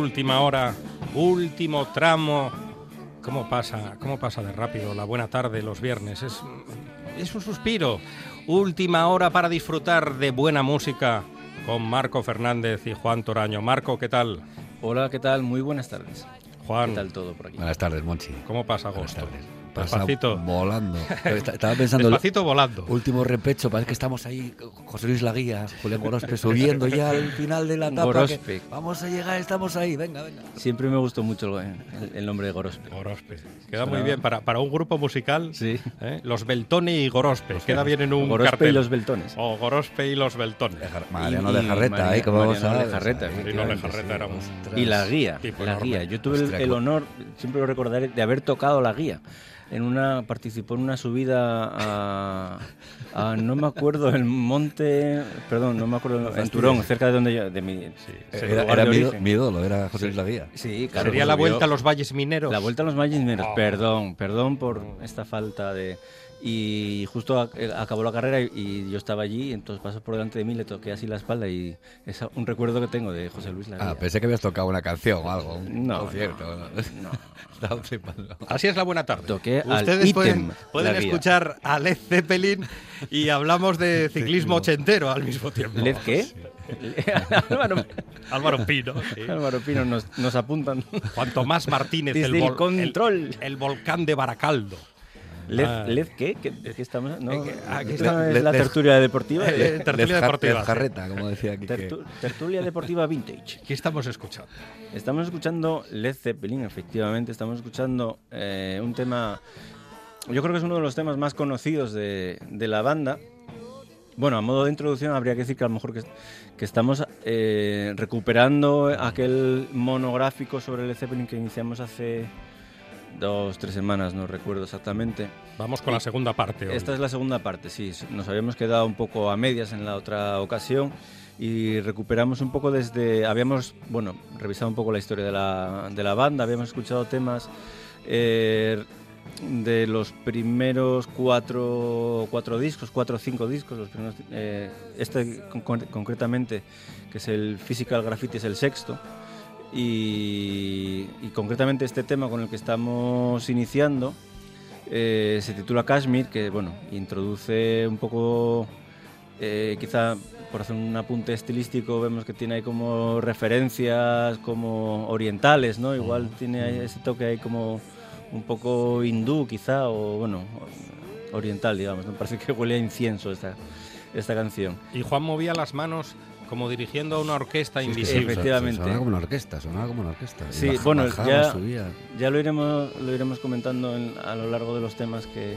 Última hora, último tramo. ¿Cómo pasa, cómo pasa de rápido la buena tarde los viernes? Es, es un suspiro. Última hora para disfrutar de buena música con Marco Fernández y Juan Toraño. Marco, ¿qué tal? Hola, ¿qué tal? Muy buenas tardes. Juan, ¿Qué tal todo por aquí? Buenas tardes, Monchi. ¿cómo pasa Buenas agosto? tardes. Pasa Despacito. volando. Est- Estaba pensando, el Despacito volando. último repecho, parece que estamos ahí, José Luis Laguía, Julián Gorospe, subiendo ya al final de la etapa. que Gorospe. Vamos a llegar, estamos ahí, venga, venga. Siempre me gustó mucho el, el nombre de Gorospe. Gorospe. Queda muy bien para, para un grupo musical. Sí. ¿eh? Los Beltoni y Gorospe. Queda bien en un Gorospe cartel. y los Beltones. O Gorospe y los Beltones. Mariano de Jarreta, María- ahí, como vamos a Mariano ver. Lejarreta, o sea, Marino efectivamente, Lejarreta sí, era un- ostras. Y la guía, la enorme. guía. Yo tuve el, Hostia, el cu- honor, siempre lo recordaré, de haber tocado la guía. En una, participó en una subida a, a- no me acuerdo, el monte, perdón, no me acuerdo, en Turón, cerca de donde yo, de mi Sí, Era, lugar era de mi, origen. mi ídolo, era José Luis Laguía. Sí, claro. Sería la subió- vuelta a los valles mineros. La vuelta a los valles mineros. Oh. Perdón, perdón por esta falta de... Y justo eh, acabó la carrera y, yo estaba allí, entonces pasó por delante de mí, le toqué así la espalda y es un recuerdo que tengo de José Luis Laguía. Ah, pensé que habías tocado una canción o algo, un No, concierto. no. Estaba flipando. Así es la buena tarde. Toqué al Ustedes ítem, pueden, pueden escuchar a Led Zeppelin y hablamos de ciclismo ochentero al mismo tiempo. ¿Led qué? Álvaro, Álvaro Pino. sí. Álvaro Pino nos, nos apuntan. Juan Tomás Martínez, Desde el, el vol- control. el- el volcán de Baracaldo. ¿Led, Ah. led qué? ¿Qué, qué estamos? No, Eh, ¿esto está- es la Led- tertulia deportiva. Eh, Led- tertulia deportiva. Jarreta, como decía aquí. tertu- tertulia deportiva vintage. ¿Qué estamos escuchando? Estamos escuchando Led Zeppelin, efectivamente. Estamos escuchando eh, un tema. Yo creo que es uno de los temas más conocidos de, de la banda. Bueno, a modo de introducción, habría que decir que a lo mejor que, que estamos eh, recuperando aquel monográfico sobre Led Zeppelin que iniciamos hace dos, tres semanas, no recuerdo exactamente. Vamos con la segunda parte. hoy. Esta es la segunda parte, sí. Nos habíamos quedado un poco a medias en la otra ocasión y recuperamos un poco desde... Habíamos, bueno, revisado un poco la historia de la, de la banda, habíamos escuchado temas eh, de los primeros cuatro, cuatro discos, cuatro o cinco discos, los primeros, eh, este con- con- concretamente, que es el Physical Graffiti, es el sexto. Y, y concretamente este tema con el que estamos iniciando eh, se titula Kashmir, que bueno, introduce un poco, eh, quizá por hacer un apunte estilístico, vemos que tiene ahí como referencias como orientales, ¿no? Igual tiene ese toque ahí como un poco hindú quizá, o bueno, oriental, digamos, ¿no? Parece que huele a incienso esta, esta canción. Y Juan movía las manos como dirigiendo a una orquesta invisible. efectivamente. Sonaba como una orquesta, sonaba como una orquesta. Sí, baja- bueno, bajaba, ya- subía. Ya lo iremos, lo iremos comentando en- a lo largo de los temas que,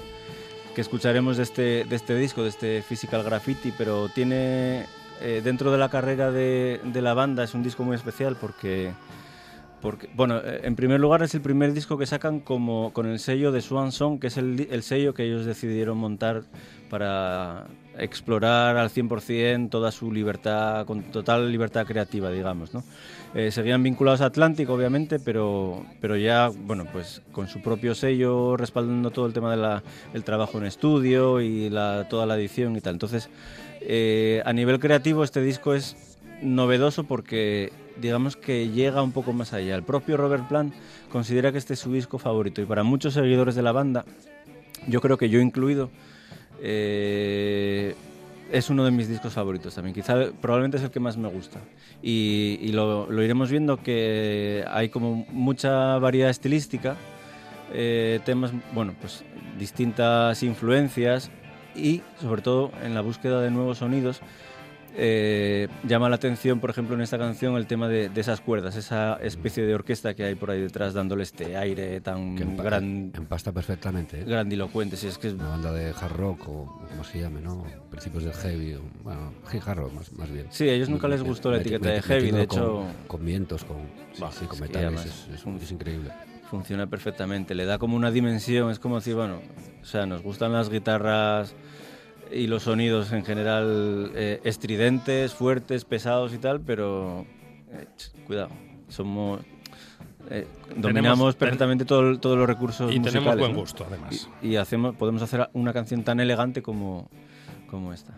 que escucharemos de este, de este disco, de este Physical Graffiti, pero tiene, eh, dentro de la carrera de, de la banda, es un disco muy especial porque, porque, bueno, eh, en primer lugar es el primer disco que sacan como, con el sello de Swan Song, que es el, el sello que ellos decidieron montar para explorar al 100% toda su libertad, con total libertad creativa, digamos, ¿no? Eh, seguían vinculados a Atlantic, obviamente, pero, pero ya, bueno, pues con su propio sello, respaldando todo el tema del trabajo en estudio y la, toda la edición y tal. Entonces, eh, a nivel creativo, este disco es novedoso porque digamos que llega un poco más allá. El propio Robert Plant considera que este es su disco favorito y para muchos seguidores de la banda, yo creo que yo incluido, eh, es uno de mis discos favoritos también. Quizá probablemente es el que más me gusta. Y, lo iremos viendo que hay como mucha variedad estilística, eh, temas, bueno, pues distintas influencias y sobre todo en la búsqueda de nuevos sonidos. Eh, llama la atención, por ejemplo, en esta canción el tema de, de esas cuerdas, esa especie de orquesta que hay por ahí detrás dándole este aire tan Que empa- gran, empasta perfectamente. ¿eh? grandilocuente. Si es que es Una banda de hard rock o como se llame, ¿no? Principios del heavy. o- Bueno, sí, hard rock más, más bien. Sí, a ellos nunca les gustó la etiqueta de heavy, de hecho- Con, con vientos, con, sí, Bah, sí, con es que metales, es, es- un- es increíble. funciona perfectamente, le da como una dimensión, es como decir, bueno, o sea, nos gustan las guitarras y los sonidos en general eh, estridentes, fuertes, pesados y tal, pero eh, cuidado, somos eh, dominamos perfectamente todo- todos los recursos Y tenemos buen ¿no? gusto, además. Y, y hacemos, podemos hacer una canción tan elegante como, como esta.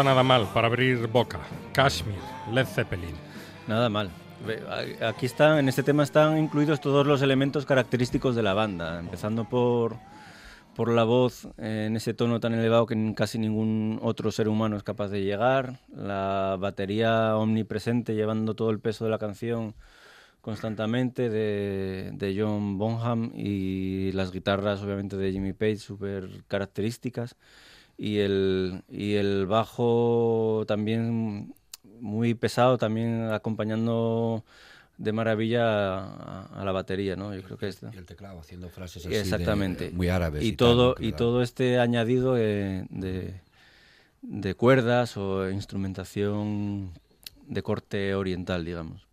Está nada mal para abrir boca. Kashmir, Led Zeppelin. Nada mal. Aquí están, en este tema están incluidos todos los elementos característicos de la banda, empezando por, por la voz eh, en ese tono tan elevado que casi ningún otro ser humano es capaz de llegar, la batería omnipresente llevando todo el peso de la canción constantemente de, de John Bonham y las guitarras obviamente de Jimmy Page súper características y el, y el bajo también muy pesado, también acompañando de maravilla a, a la batería, ¿no? Yo creo que esta. Y el teclado haciendo frases Sí, así de- Exactamente. muy árabes. Y todo, y todo este añadido de, de cuerdas o instrumentación de corte oriental, digamos.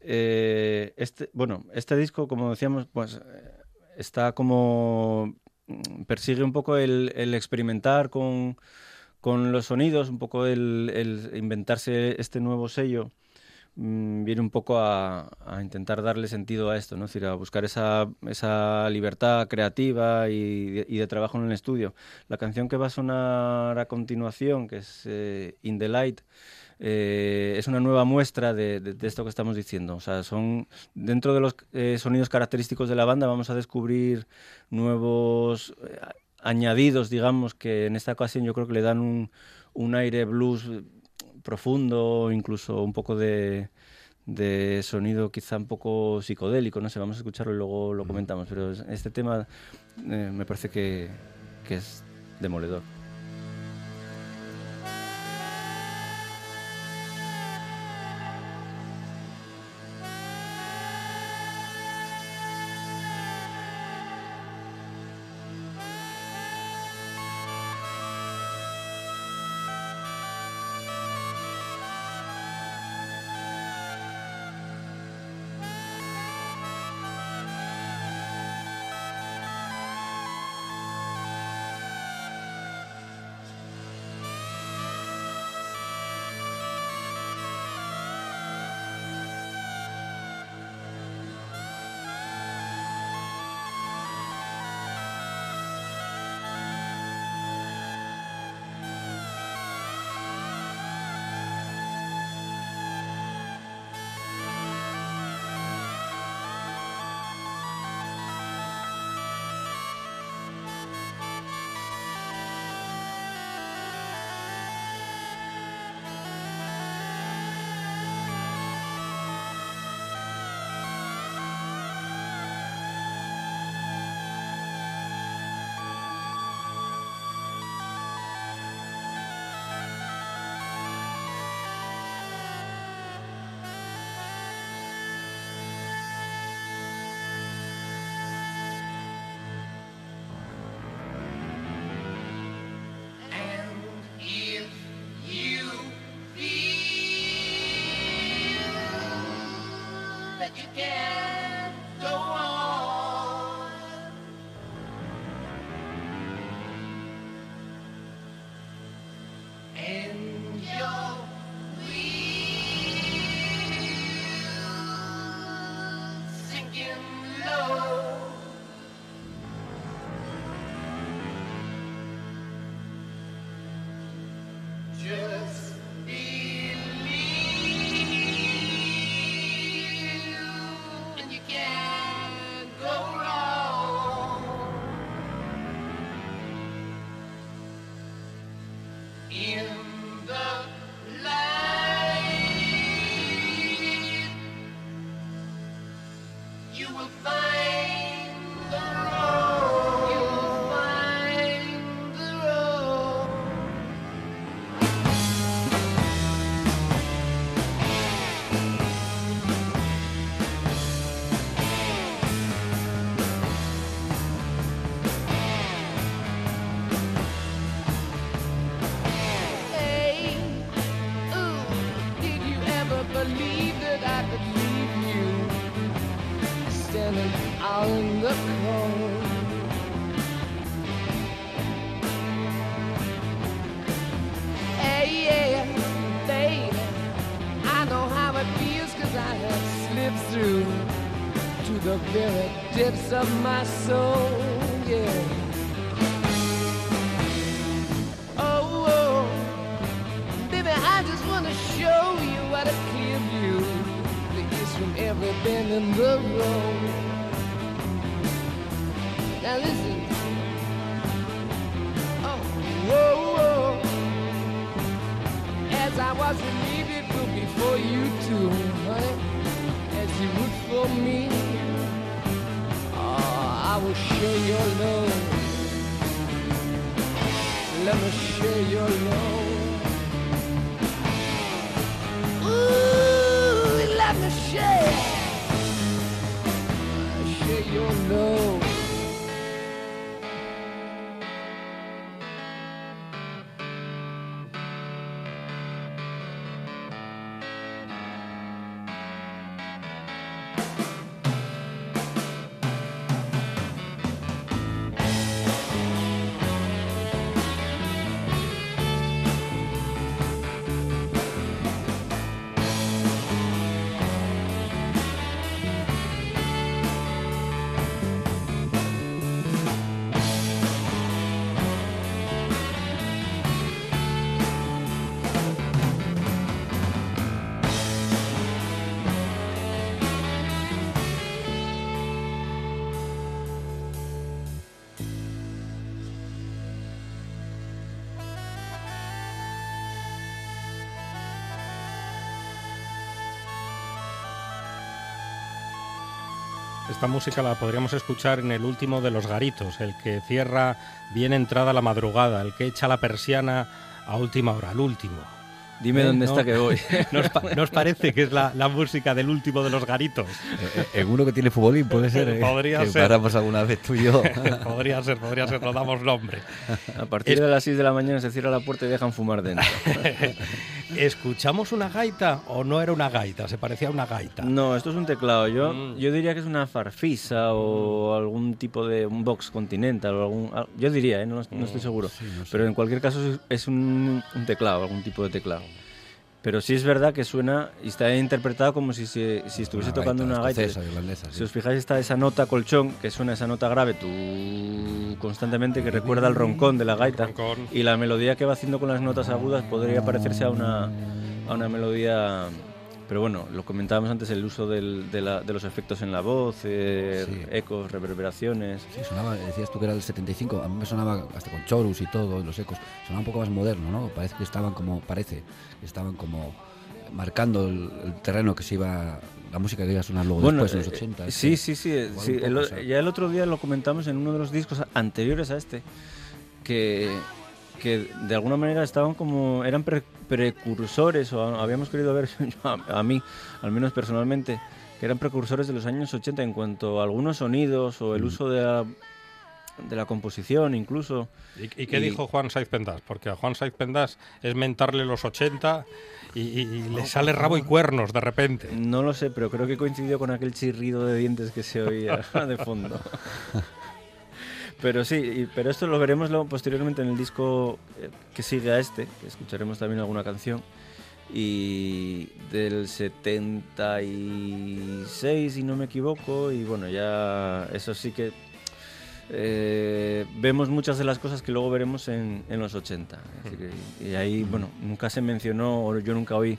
Eh, este, bueno, este disco, como decíamos, pues eh, está como persigue un poco el, experimentar con, los sonidos, un poco el, inventarse este nuevo sello mm, viene un poco a, a intentar darle sentido a esto, ¿no? A buscar esa, esa libertad creativa y de, y de trabajo en el estudio. La canción que va a sonar a continuación, que es eh, In the Light, eh, es una nueva muestra de, de- de esto que estamos diciendo. O sea, son dentro de los eh, sonidos característicos de la banda vamos a descubrir nuevos eh, añadidos, digamos, que en esta ocasión yo creo que le dan un, un aire blues profundo, incluso un poco de, de sonido quizá un poco psicodélico, no sé, vamos a escucharlo y luego lo comentamos, pero es- este tema eh, me parece que, que es demoledor. You can't through to the very depths of my soul, yeah. Oh, oh, baby, I just wanna show you what a clear view there is from every bend in the road. Now listen. Oh, whoa, whoa. As I was relieved for you too, honey, you would for me. Oh, I will share your love. Let me share your love. Ooh, let me share, share your love. Esta música la podríamos escuchar en el último de los garitos, el que cierra bien entrada la madrugada, el que echa la persiana a última hora, el último. Dime ¿Eh? dónde ¿No? está que voy. ¿Nos, pa- nos parece que es la, la música del último de los garitos? Eh, eh, en uno que tiene futbolín, puede ser. eh, Podría que ser. paramos alguna vez tú y yo. podría ser, podría ser, no damos nombre. A partir de las 6 de la mañana se cierra la puerta y dejan fumar dentro. ¿Escuchamos una gaita o no era una gaita? Se parecía a una gaita. No, esto es un teclado. Yo, Mm. yo diría que es una farfisa o algún tipo de un box continental o algún. al- Yo diría, ¿eh? no, no estoy seguro. Pero en cualquier caso es- es un, un teclado, algún tipo de teclado. Pero sí es verdad que suena y está interpretado como si, se- si estuviese Una tocando gaita una gaita. escocesa, irlandesa, sí. Si os fijáis está esa nota colchón, que suena esa nota grave tú constantemente, que recuerda al roncón de la gaita. Roncón. Y la melodía que va haciendo con las notas agudas podría parecerse a una, a una melodía... Pero bueno, lo comentábamos antes, el uso del- de, la- de los efectos en la voz, eh, Sí. ecos, reverberaciones. Sí, sonaba, decías tú que era del 75, a mí me sonaba hasta con chorus y todo, los ecos, sonaba un poco más moderno, ¿no? Parece que estaban como, parece, que estaban como marcando el, el terreno que se iba, la música que iba a sonar luego después en los eh, 80. sí, este. sí, sí. eh, sí, el sea. ya el otro día lo comentamos en uno de los discos anteriores a este, que, que de alguna manera estaban como, eran pre- precursores, o habíamos querido ver, a, a mí, al menos personalmente, que eran precursores de los años 80 en cuanto a algunos sonidos o el Mm. uso de la, de la composición incluso. ¿Y, y qué Y- dijo Juan Saiz Pendas? Porque a Juan Saiz Pendas es mentarle los 80 y, y- y le sale rabo y cuernos de repente. No lo sé, pero creo que coincidió con aquel chirrido de dientes que se oía de fondo. Pero sí, y- pero esto lo veremos luego posteriormente en el disco eh, que sigue a este, que escucharemos también alguna canción. Y del 76, si no me equivoco, y bueno, ya eso sí que eh, vemos muchas de las cosas que luego veremos en, en los 80. Es decir, y, y ahí, bueno, nunca se mencionó, o yo nunca oí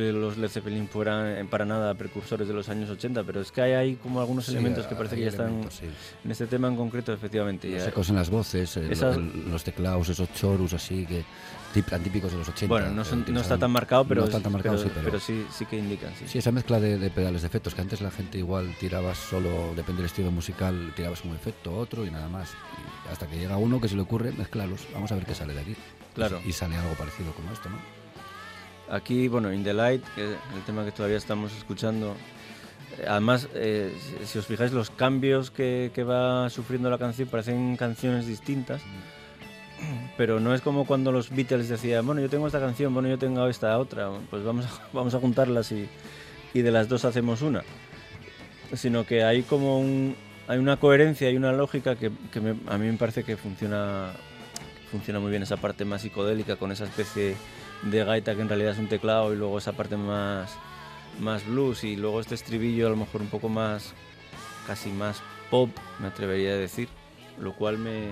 que los Led Zeppelin fueran eh, para nada precursores de los años 80, pero es que hay como algunos Sí, elementos que parece que ya están sí. en este tema en concreto, efectivamente. Los ya- ecos en las voces, el- los teclados, esos chorus así que tan típicos de los 80. bueno, no, son- está tan marcado, pero, no está tan marcado, pero, sí, pero, pero sí, sí que indican. Sí. sí, esa mezcla de, de pedales de efectos, que antes la gente igual tirabas solo, depende del estilo musical, tirabas un efecto, otro y nada más. Y hasta que llega uno que se le ocurre mezclarlos, vamos a ver qué sale de aquí. Claro. Y sale algo parecido como esto, ¿no? Aquí, bueno, In the Light, que es el tema que todavía estamos escuchando. Además, eh, si, os fijáis, los cambios que, va sufriendo la canción parecen canciones distintas. Pero no es como cuando los Beatles decían, bueno, yo tengo esta canción, bueno, yo tengo esta otra, pues vamos a, vamos a juntarlas y, y de las dos hacemos una. Sino que hay como un, hay una coherencia y una lógica que, a mí me parece que funciona, funciona muy bien esa parte más psicodélica con esa especie de gaita que en realidad es un teclado y luego esa parte más, más blues y luego este estribillo a lo mejor un poco más, casi más pop, me atrevería a decir, lo cual me,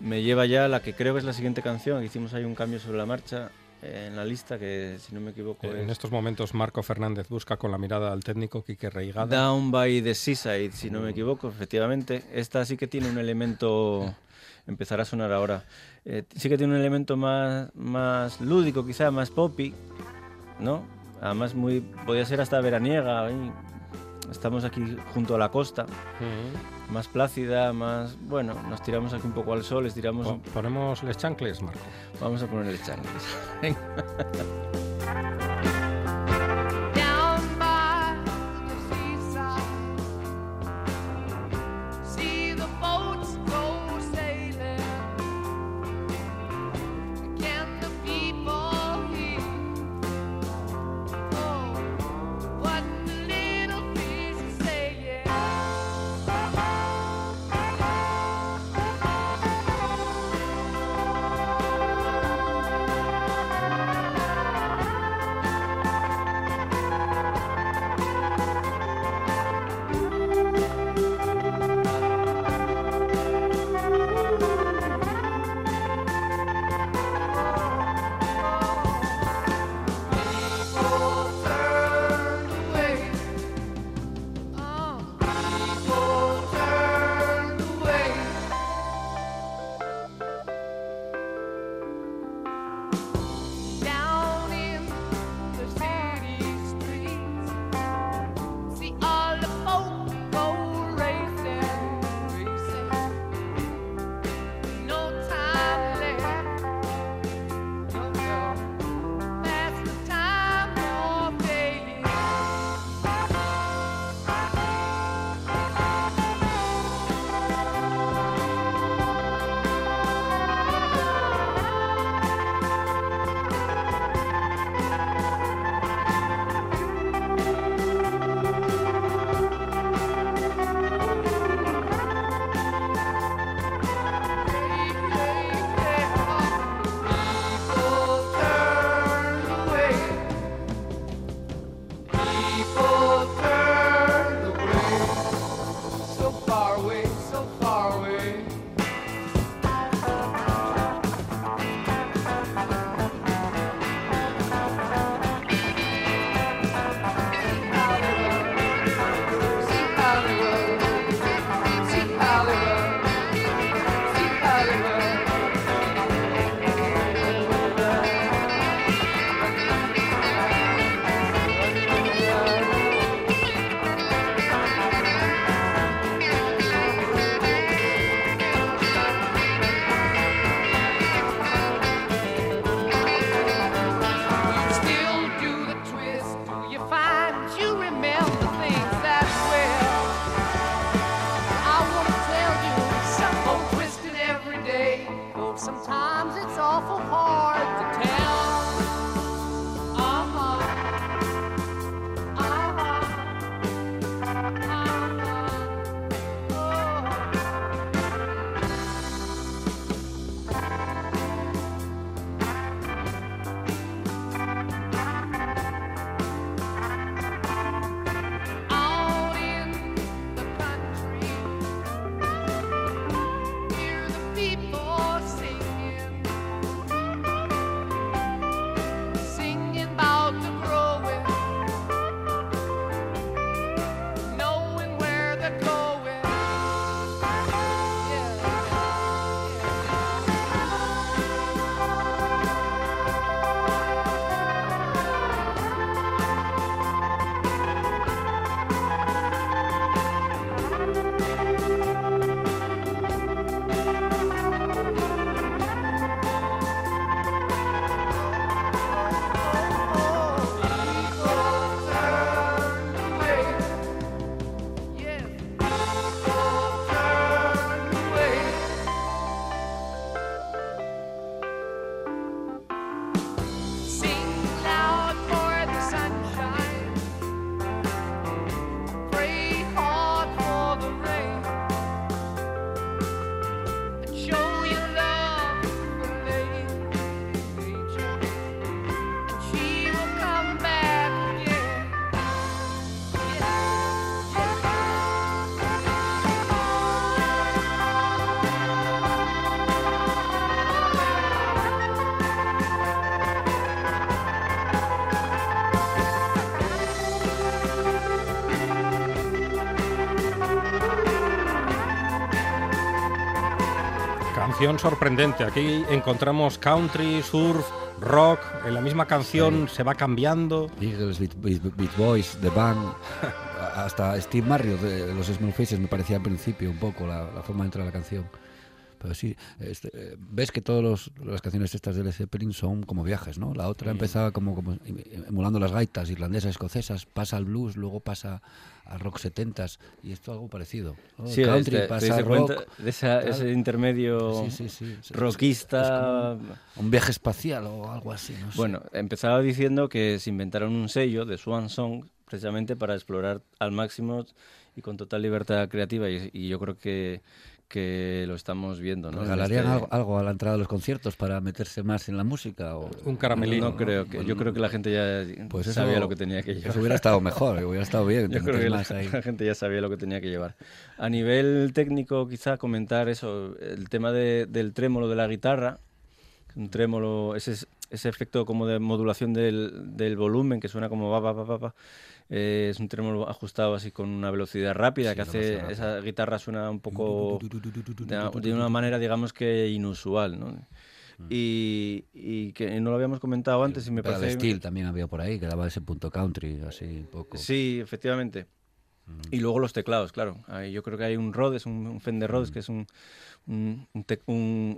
me lleva ya a la que creo que es la siguiente canción, que hicimos ahí un cambio sobre la marcha eh, en la lista, que si no me equivoco En es estos momentos Marco Fernández busca con la mirada al técnico Quique Reigada. Down by the Seaside, si no me equivoco, efectivamente. Esta sí que tiene un elemento, empezará a sonar ahora, eh, sí que tiene un elemento más, más lúdico, quizá más poppy, ¿no? Además, muy, podría ser hasta veraniega. ahí. Estamos aquí junto a la costa, Ujú. más plácida, más. Bueno, nos tiramos aquí un poco al sol, estiramos. Po- Ponemos les chancles, Marco. Vamos a poner el chanclas. canción sorprendente. Aquí encontramos country, surf, rock. En la misma canción se va cambiando. Eagles, Beat, Beat- Beat Boys, The Band, hasta Steve Marriott de los Small Faces me parecía al principio un poco la, la forma de entrar a la canción. Pero sí, este, eh, ves que todas las canciones estas de Led Zeppelin son como viajes, ¿no? La otra empezaba como, como em- emulando las gaitas irlandesas, escocesas, pasa al blues, luego pasa al rock setentas y esto algo parecido. ¿no? Sí, Country este, ¿te pasa rock. de esa- ese intermedio Sí, sí, rockista? un viaje espacial o algo así, no sé. Bueno, empezaba diciendo que se inventaron un sello de Swan Song precisamente para explorar al máximo y con total libertad creativa y, y yo creo que, que lo estamos viendo. ¿no? ¿Regalarían este- algo, algo a la entrada de los conciertos para meterse más en la música? O... Un caramelino. No creo que, yo creo que la gente ya Pues eso, sabía lo que tenía que llevar. Eso hubiera estado mejor, hubiera estado bien. Yo creo que la, más ahí. la gente ya sabía lo que tenía que llevar. A nivel técnico, quizá comentar eso, el tema de- del trémolo de la guitarra, un trémolo, ese, ese efecto como de modulación del, del volumen que suena como va, va, va, va, va, eh, es un trémolo ajustado así con una velocidad rápida Sí, que hace esa guitarra suena un poco de, de una manera digamos que inusual, ¿no? Y, y que no lo habíamos comentado antes y me Pedal parece Steel también había por ahí, que daba ese punto country, así un poco. Sí, efectivamente. Y luego los teclados, claro. Ahí yo creo que hay un Rhodes, un, un Fender Rhodes, que es un, un,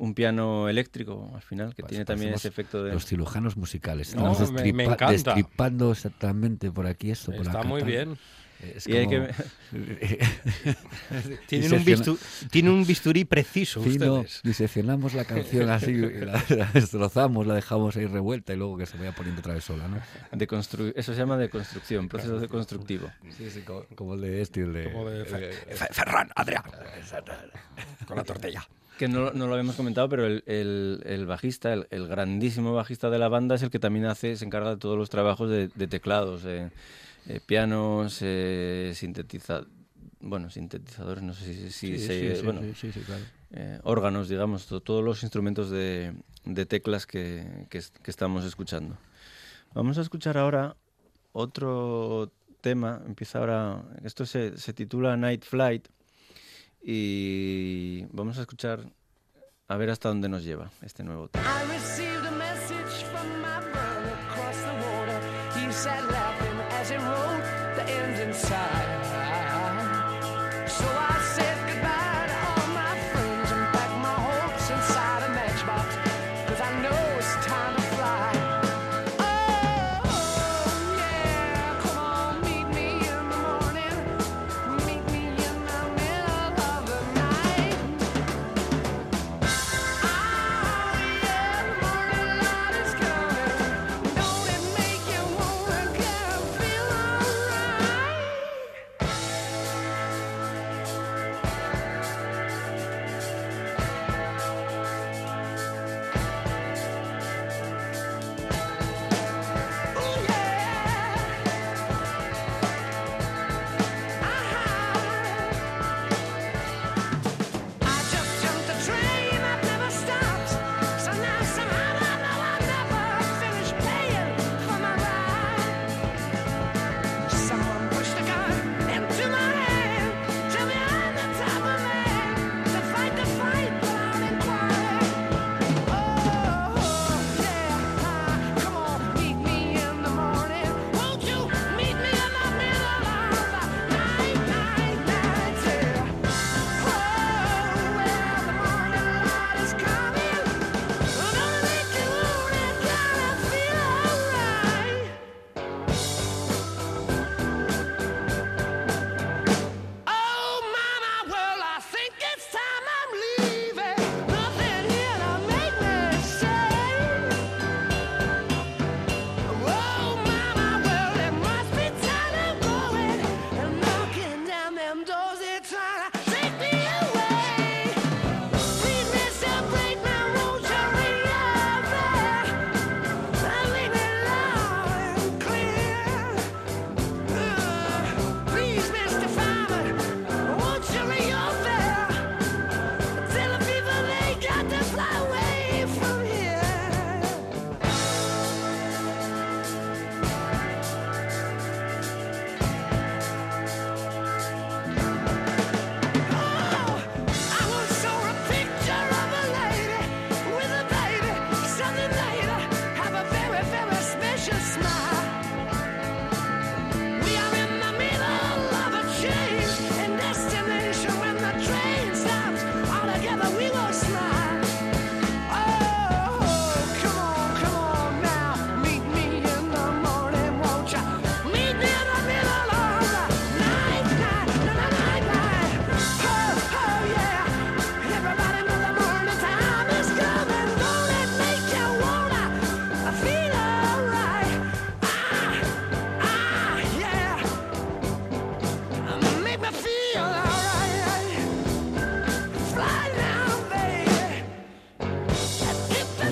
un piano eléctrico al final, que Pues tiene también ese efecto de... Los cirujanos musicales. No, Estamos me- me encanta. destripando exactamente por aquí esto, por Está acá. muy tal. Es Y hay como- Tienen un, disecciona- bistu- tienen un bisturí preciso fino, ustedes. diseccionamos la canción así, la, la destrozamos, la dejamos ahí revuelta y luego que se vaya poniendo otra vez sola, ¿no? de constru- Eso se llama de construcción, proceso de constructivo. Sí, sí, como, como el de este, el de... Como de eh, Fe- Ferran, Adrià. Con la tortilla. Que no, no lo habíamos comentado, pero el, el- el bajista, el, el grandísimo bajista de la banda es el que también hace, se encarga de todos los trabajos de, de teclados, eh, eh, pianos, eh, sintetiza- bueno, sintetizadores, no sé si, si sí, se- sí, sí, bueno, sí, sí, sí, claro. eh, órganos, digamos, to- todos los instrumentos de, de teclas que, que estamos escuchando. Vamos a escuchar ahora otro tema, empieza ahora, esto se, se titula Night Flight y vamos a escuchar a ver hasta dónde nos lleva este nuevo tema. as it rolled the end inside.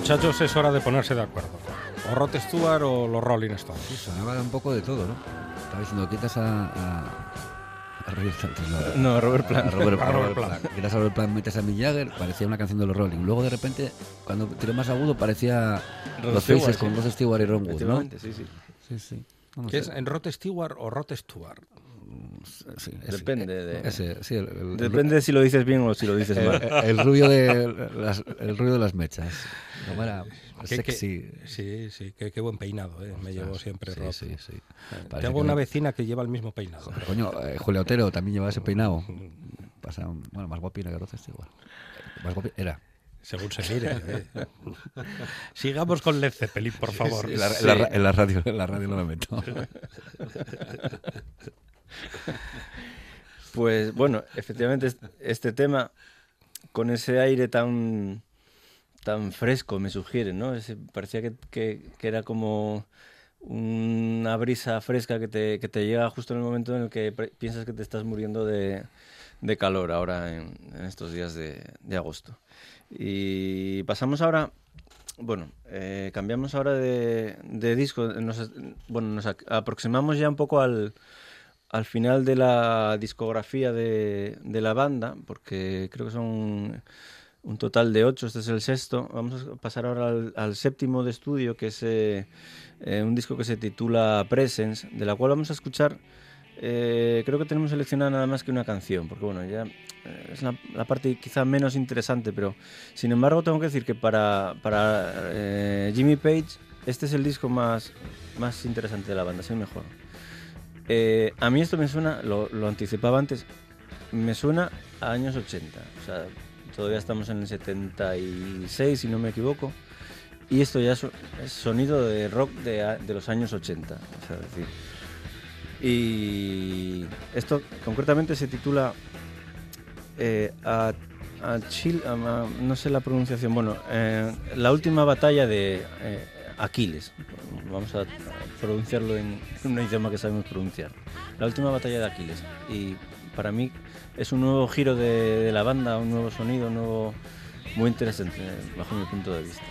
Muchachos, es hora de ponerse de acuerdo. O Rod Stewart o los Rolling Stones. Sí, sonaba un poco de todo, ¿no? Estaba diciendo, quitas a... a... a Rolling Stones, no, No, Robert Plant. a Robert, A a Robert Robert Plant. Quitas a Robert Plant, metes a Mick Jagger, parecía una canción de los Rolling. Luego, de repente, cuando tiró más agudo, parecía Rod los Stewart, Faces sí. con Rod Stewart y Ron Wood, ¿no? Sí, sí. Sí, sí. No, no ¿Qué es en Rod Stewart o Rod Stewart? Sí, ese- Depende de- ese, sí, el, el- Depende de si lo dices bien o si lo dices el, mal. el rubio de las, el rubio de las mechas. Como era Qué- qué- sexy. sí, sí, qué, qué buen peinado, ¿eh? me llevo siempre Sí, sí, sí. Parece Tengo una no- vecina que lleva el mismo peinado. Coño, eh, Julia Otero también llevaba ese peinado. Pasa, bueno, más guapina que Roces, igual. Más guapi- era. Según se mire. ¿eh? Sigamos con Led Zeppelin, por favor. En la, la en la radio, en la radio no me meto. Pues bueno, efectivamente est- este tema con ese aire tan tan fresco me sugiere, ¿no? Parecía que, que- era como una brisa fresca que te, que te llega justo en el momento en el que piensas que te estás muriendo de, de calor ahora en, estos días de, agosto. Y pasamos ahora, bueno, eh, cambiamos ahora de, de disco, nos, bueno, nos aproximamos ya un poco al, al final de la discografía de, de la banda, porque creo que son un total de ocho, este es el sexto. Vamos a pasar ahora al, séptimo de estudio, que es eh, eh, un disco que se titula Presence, de la cual vamos a escuchar, eh, creo que tenemos seleccionada nada más que una canción, porque bueno, ya es la, parte quizá menos interesante, pero sin embargo tengo que decir que para, para Jimmy Page este es el disco más, más interesante de la banda, es el mejor. Eh, a mí esto me suena, lo, anticipaba antes, me suena a años 80. O sea, todavía estamos en el 76, si no me equivoco. Y esto ya es, sonido de rock de, de los años 80. O sea, decir. Y esto concretamente se titula eh, a, a no sé la pronunciación, bueno, eh, la última batalla de Aquiles. Vamos a pronunciarlo en un idioma que sabemos pronunciar. La última batalla de Aquiles. Y para mí es un nuevo giro de, la banda, un nuevo sonido, un nuevo, muy interesante bajo mi punto de vista.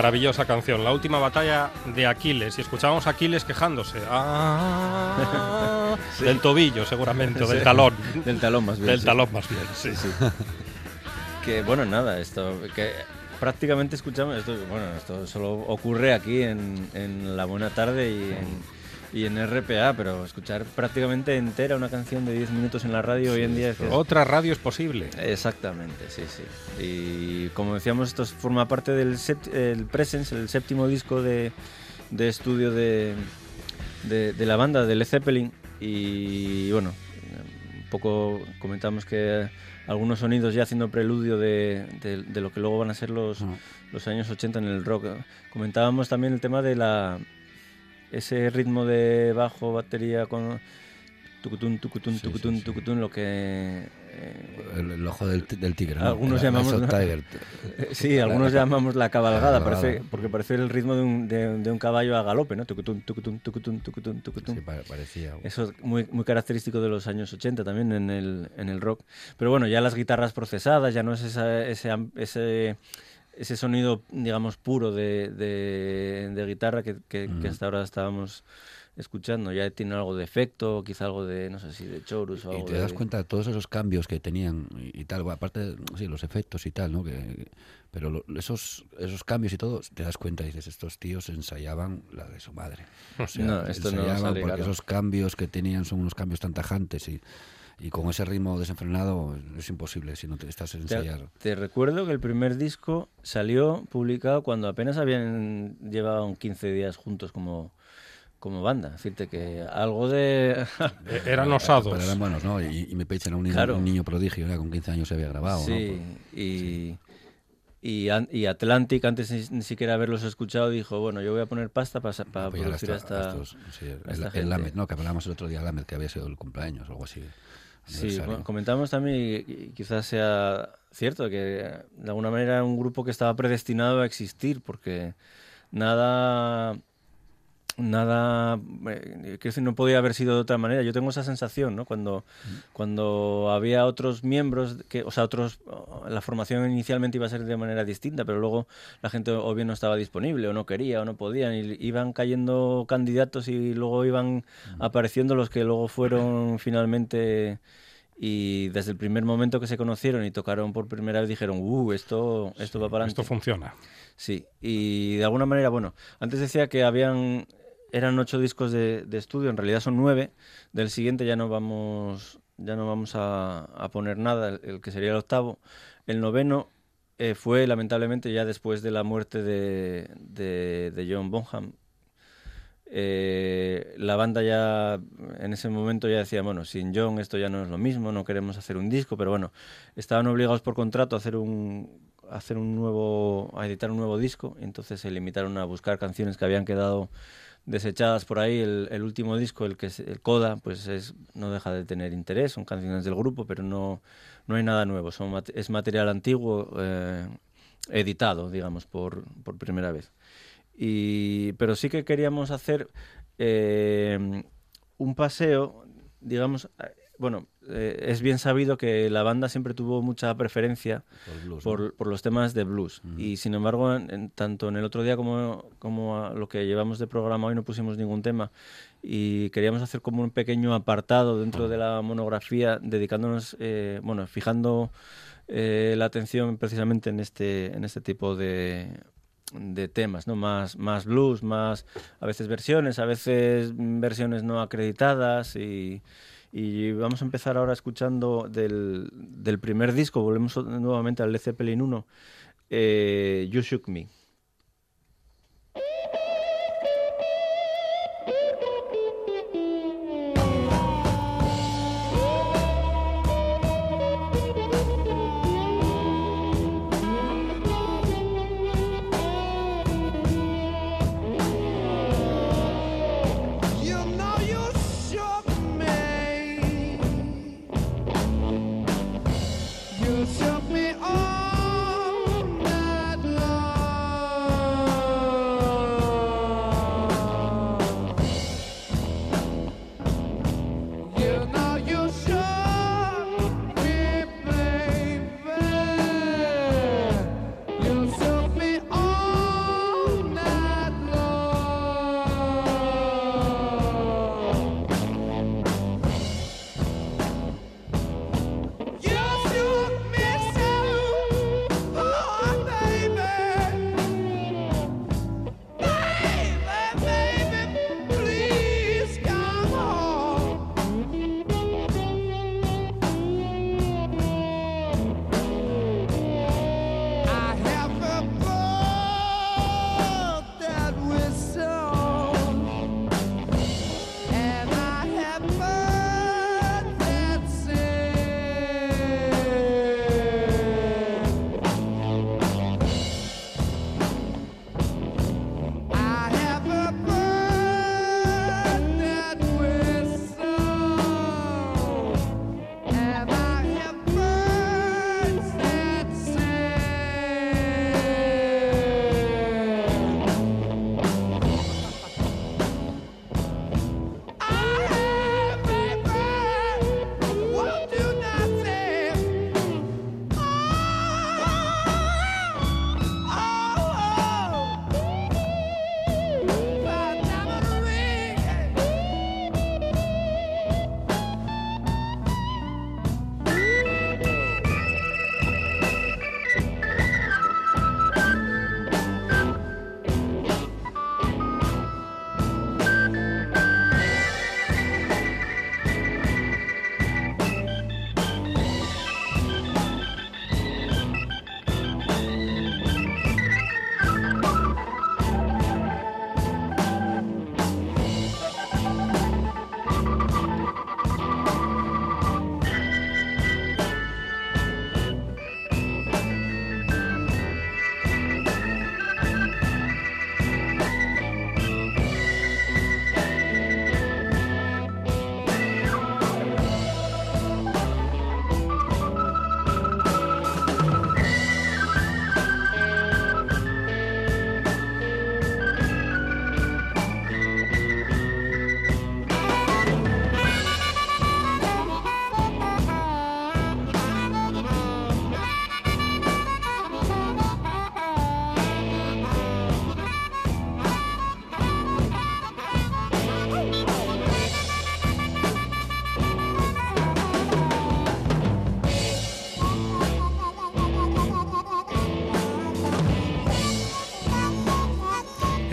Maravillosa canción, la última batalla de Aquiles. Y escuchábamos a Aquiles quejándose. Ah, Del tobillo, seguramente, o del Sí. talón. Del talón más bien. Del sí. talón más bien, sí. Sí. que bueno, nada, esto que prácticamente escuchamos esto, bueno, esto solo ocurre aquí en, en La Buena Tarde y en, y en RPA, pero escuchar prácticamente entera una canción de 10 minutos en la radio hoy en día es que Otra radio es posible. Exactamente, sí, sí. Y como decíamos, esto forma parte del el Presence, el séptimo disco de, de estudio de, de, de la banda, de Led Zeppelin. Y bueno, un poco comentamos que algunos sonidos ya haciendo preludio de, de- de lo que luego van a ser los años 80 en el rock. Comentábamos también el tema de la ese ritmo de bajo, batería con tucutún, tucutún, Sí, sí, tucutún, sí. lo que eh, El, el ojo del, ti- del tigre. ¿no? Algunos El- llamamos- Tiger. Eh, Sí, algunos llamamos la cabalgada, La parece, cabalgada. porque parece el ritmo de un, de, de un caballo a galope, ¿no? Tucutún, tucutún, tucutún, tucutún, tucutún. Sí, pa- parecía. Eso es muy, muy característico de los años 80 también en el, en el rock. Pero bueno, ya las guitarras procesadas, ya no es esa- ese, ese, ese sonido, digamos, puro de, de, de guitarra que, que- que hasta ahora estábamos escuchando. Ya tiene algo de efecto, quizá algo de, no sé si de chorus o Y algo te das cuenta de todos esos cambios que tenían y, y tal, aparte, de, sí, los efectos y tal, ¿no? Que, pero lo- esos, esos cambios y todo, te das cuenta y dices, estos tíos ensayaban la de su madre. O sea, No, esto no ensayaban sale, porque esos cambios que tenían son unos cambios tan tajantes y, y con ese ritmo desenfrenado es imposible si no te estás a Te, ensayar. te recuerdo que el primer disco salió publicado cuando apenas habían llevado 15 días juntos como, como banda. Decirte que algo de... Eh, Eran osados. Pero eran buenos, ¿no? Y, y me Page era un niño, Claro. un niño prodigio, ya con 15 años se había grabado, sí, ¿no? y, y, An- y Atlantic, antes ni, ni siquiera haberlos escuchado, dijo, bueno, yo voy a poner pasta para, para producir a esta... estos- sí, a el. Lamed, ¿no? Que hablábamos el otro día, Lamed, que había sido el cumpleaños o algo así. Sí, comentamos también, y quizás sea cierto, que de alguna manera era un grupo que estaba predestinado a existir, porque nada, nada, eh, decir, no podía haber sido de otra manera. Yo tengo esa sensación, ¿no? Cuando, cuando había otros miembros, que, o sea, otros, la formación inicialmente iba a ser de manera distinta, pero luego la gente o bien no estaba disponible, o no quería, o no podían, y iban cayendo candidatos y luego iban apareciendo los que luego fueron finalmente y desde el primer momento que se conocieron y tocaron por primera vez dijeron, uh, esto, esto va para adelante. Esto funciona. Sí, y de alguna manera, bueno, antes decía que habían, eran ocho discos de, estudio, en realidad son nueve, del siguiente ya no vamos, ya no vamos a, poner nada, el, que sería el octavo. El noveno eh, fue lamentablemente ya después de la muerte de, de, John Bonham. Eh, la banda ya en ese momento ya decía, bueno, sin John esto ya no es lo mismo, no queremos hacer un disco, pero bueno, estaban obligados por contrato a hacer un, hacer un nuevo, a editar un nuevo disco, entonces se limitaron a buscar canciones que habían quedado desechadas por ahí. El, último disco, el que es el Coda, pues es, no deja de tener interés, son canciones del grupo, pero no, no hay nada nuevo, es material antiguo eh, editado, digamos, por, por primera vez. Y, pero sí que queríamos hacer eh, un paseo, digamos, bueno, eh, es bien sabido que la banda siempre tuvo mucha preferencia Por blues, ¿no? por, por los temas de blues. Y sin embargo, en- en- tanto en el otro día como, como a lo que llevamos de programa hoy no pusimos ningún tema. Y queríamos hacer como un pequeño apartado dentro de la monografía, dedicándonos, eh, bueno, fijando eh, la atención precisamente en este, en este tipo de, de temas, ¿no? Más, más blues, más a veces versiones, a veces versiones no acreditadas y, y vamos a empezar ahora escuchando del, del primer disco, volvemos nuevamente al Led Zeppelin 1, eh, You Shook Me.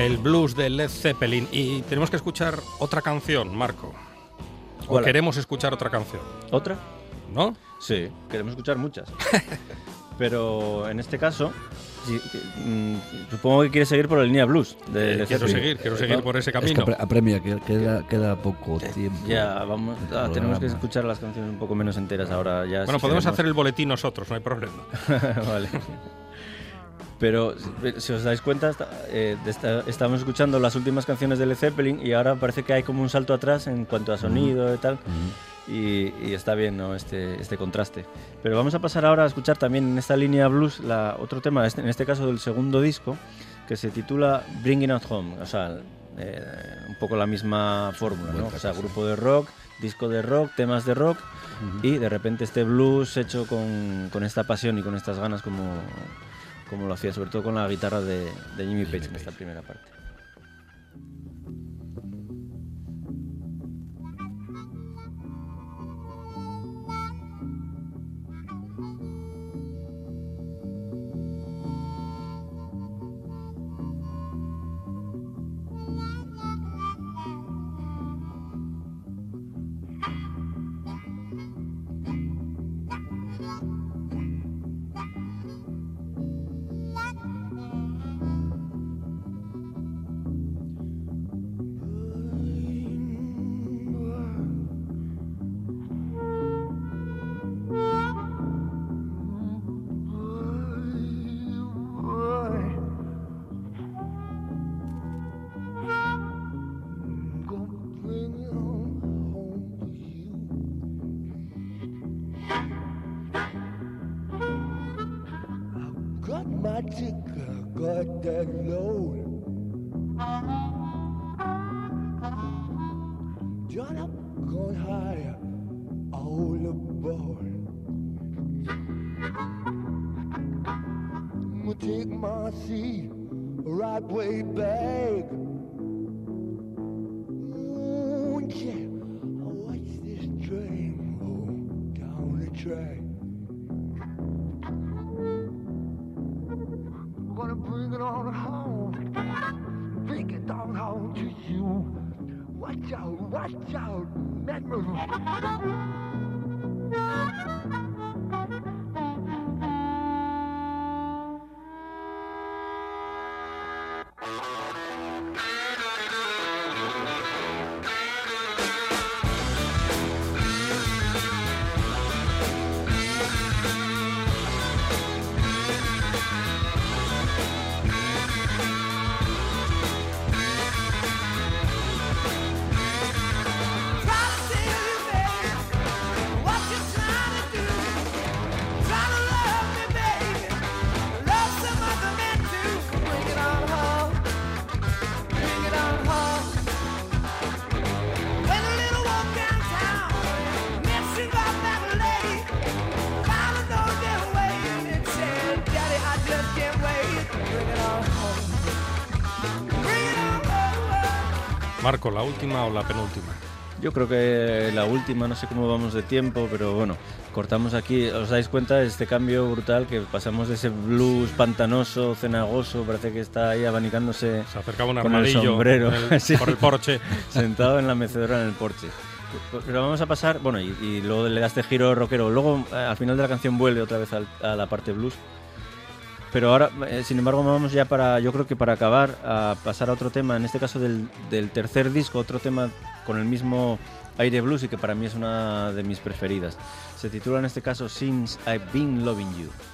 El blues de Led Zeppelin. Y tenemos que escuchar otra canción, Marco. O ¿Cuál? queremos escuchar otra canción, ¿Otra? ¿no? Sí, queremos escuchar muchas. Pero en este caso, mm, supongo que quieres seguir por la línea blues. De, Eh, quiero seguir, quiero seguir por ese Es que camino. apre- apremia, que queda, queda poco tiempo. Ya, vamos, ah, tenemos que escuchar las canciones un poco menos enteras ahora. Ya, Bueno, si podemos queremos. hacer el boletín nosotros, no hay problema. vale. Pero si os dais cuenta, eh, de esta- estábamos escuchando las últimas canciones de Led Zeppelin y ahora parece que hay como un salto atrás en cuanto a sonido y tal. Y, y está bien ¿no? este, este contraste. Pero vamos a pasar ahora a escuchar también en esta línea blues la, otro tema, este- en este caso del segundo disco, que se titula Bringing Out Home. O sea, eh, un poco la misma fórmula, ¿no? O sea, grupo de rock, disco de rock, temas de rock y de repente este blues hecho con, con esta pasión y con estas ganas como, como lo hacía, sobre todo con la guitarra de, de Jimmy Page en esta primera parte. Watch out, watch out. Marco, ¿la última o la penúltima? Yo creo que la última, no sé cómo vamos de tiempo, pero bueno, cortamos aquí. ¿Os dais cuenta de este cambio brutal que pasamos de ese blues pantanoso, cenagoso, parece que está ahí abanicándose Se acercaba un Con el sombrero, en el- sí. por el porche. sentado en la mecedora en el porche? Pero vamos a pasar, bueno, y, y luego le da este giro rockero. Luego, eh, al final de la canción, vuelve otra vez al- a la parte blues. Pero ahora, eh, sin embargo, vamos ya para, yo creo que para acabar, a pasar a otro tema, en este caso del, del tercer disco, otro tema con el mismo aire blues y que para mí es una de mis preferidas. Se titula en este caso Since I've Been Loving You.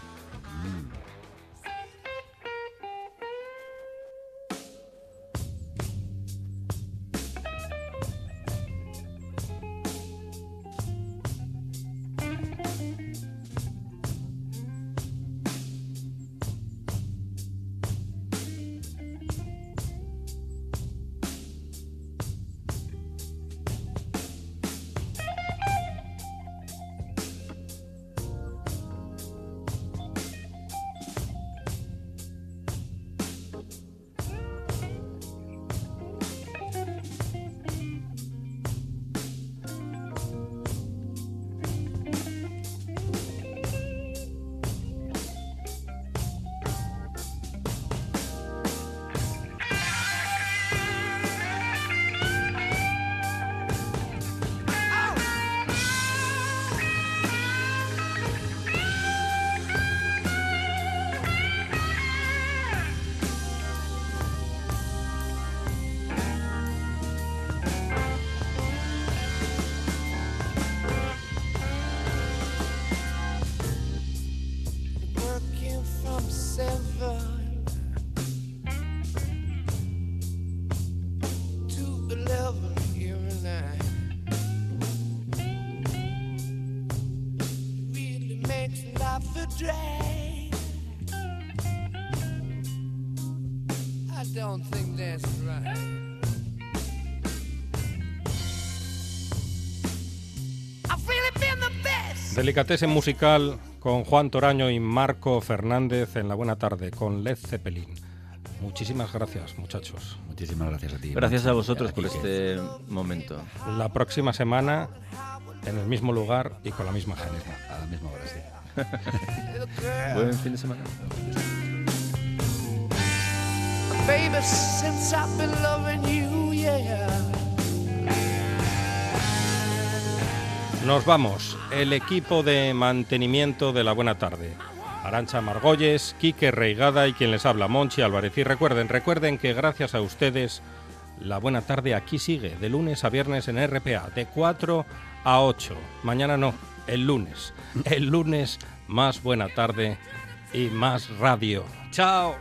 Delicatessen musical con Juan Toraño y Marco Fernández en la buena tarde con Led Zeppelin. Muchísimas gracias, muchachos. Muchísimas gracias a ti. Gracias a vosotros por este momento. La próxima semana en el mismo lugar y con la misma gente. A la misma hora, sí. Buen fin de semana. Baby, since I've been loving you, yeah. Nos vamos, el equipo de mantenimiento de la buena tarde. Arancha Margolles, Quique Reigada y quien les habla, Monchi Álvarez. Y recuerden, recuerden que gracias a ustedes, la buena tarde aquí sigue, de lunes a viernes en RPA, de 4 a 8. Mañana no, el lunes. El lunes más buena tarde y más radio. ¡Chao!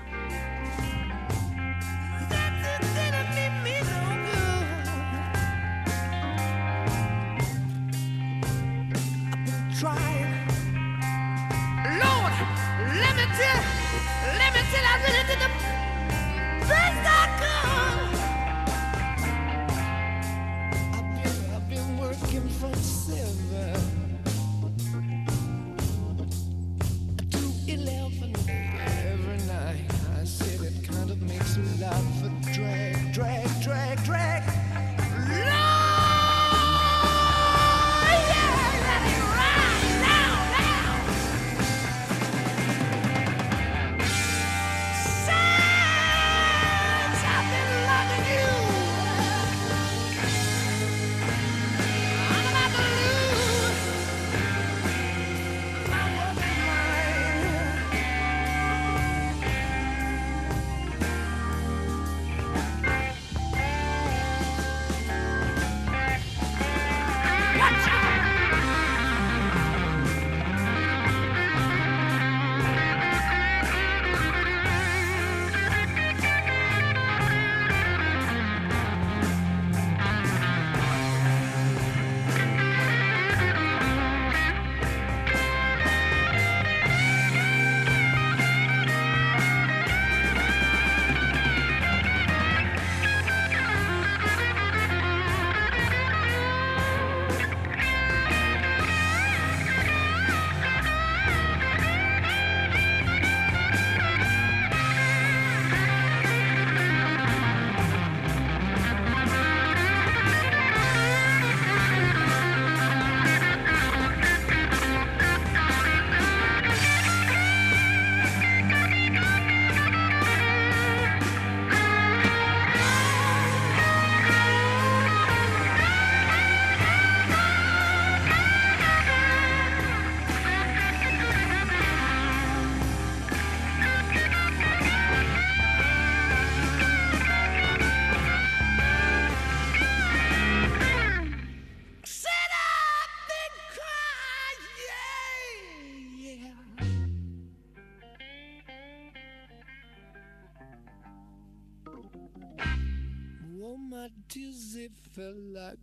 God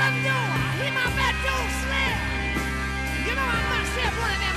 open door. My back door slam. You know I myself one of them.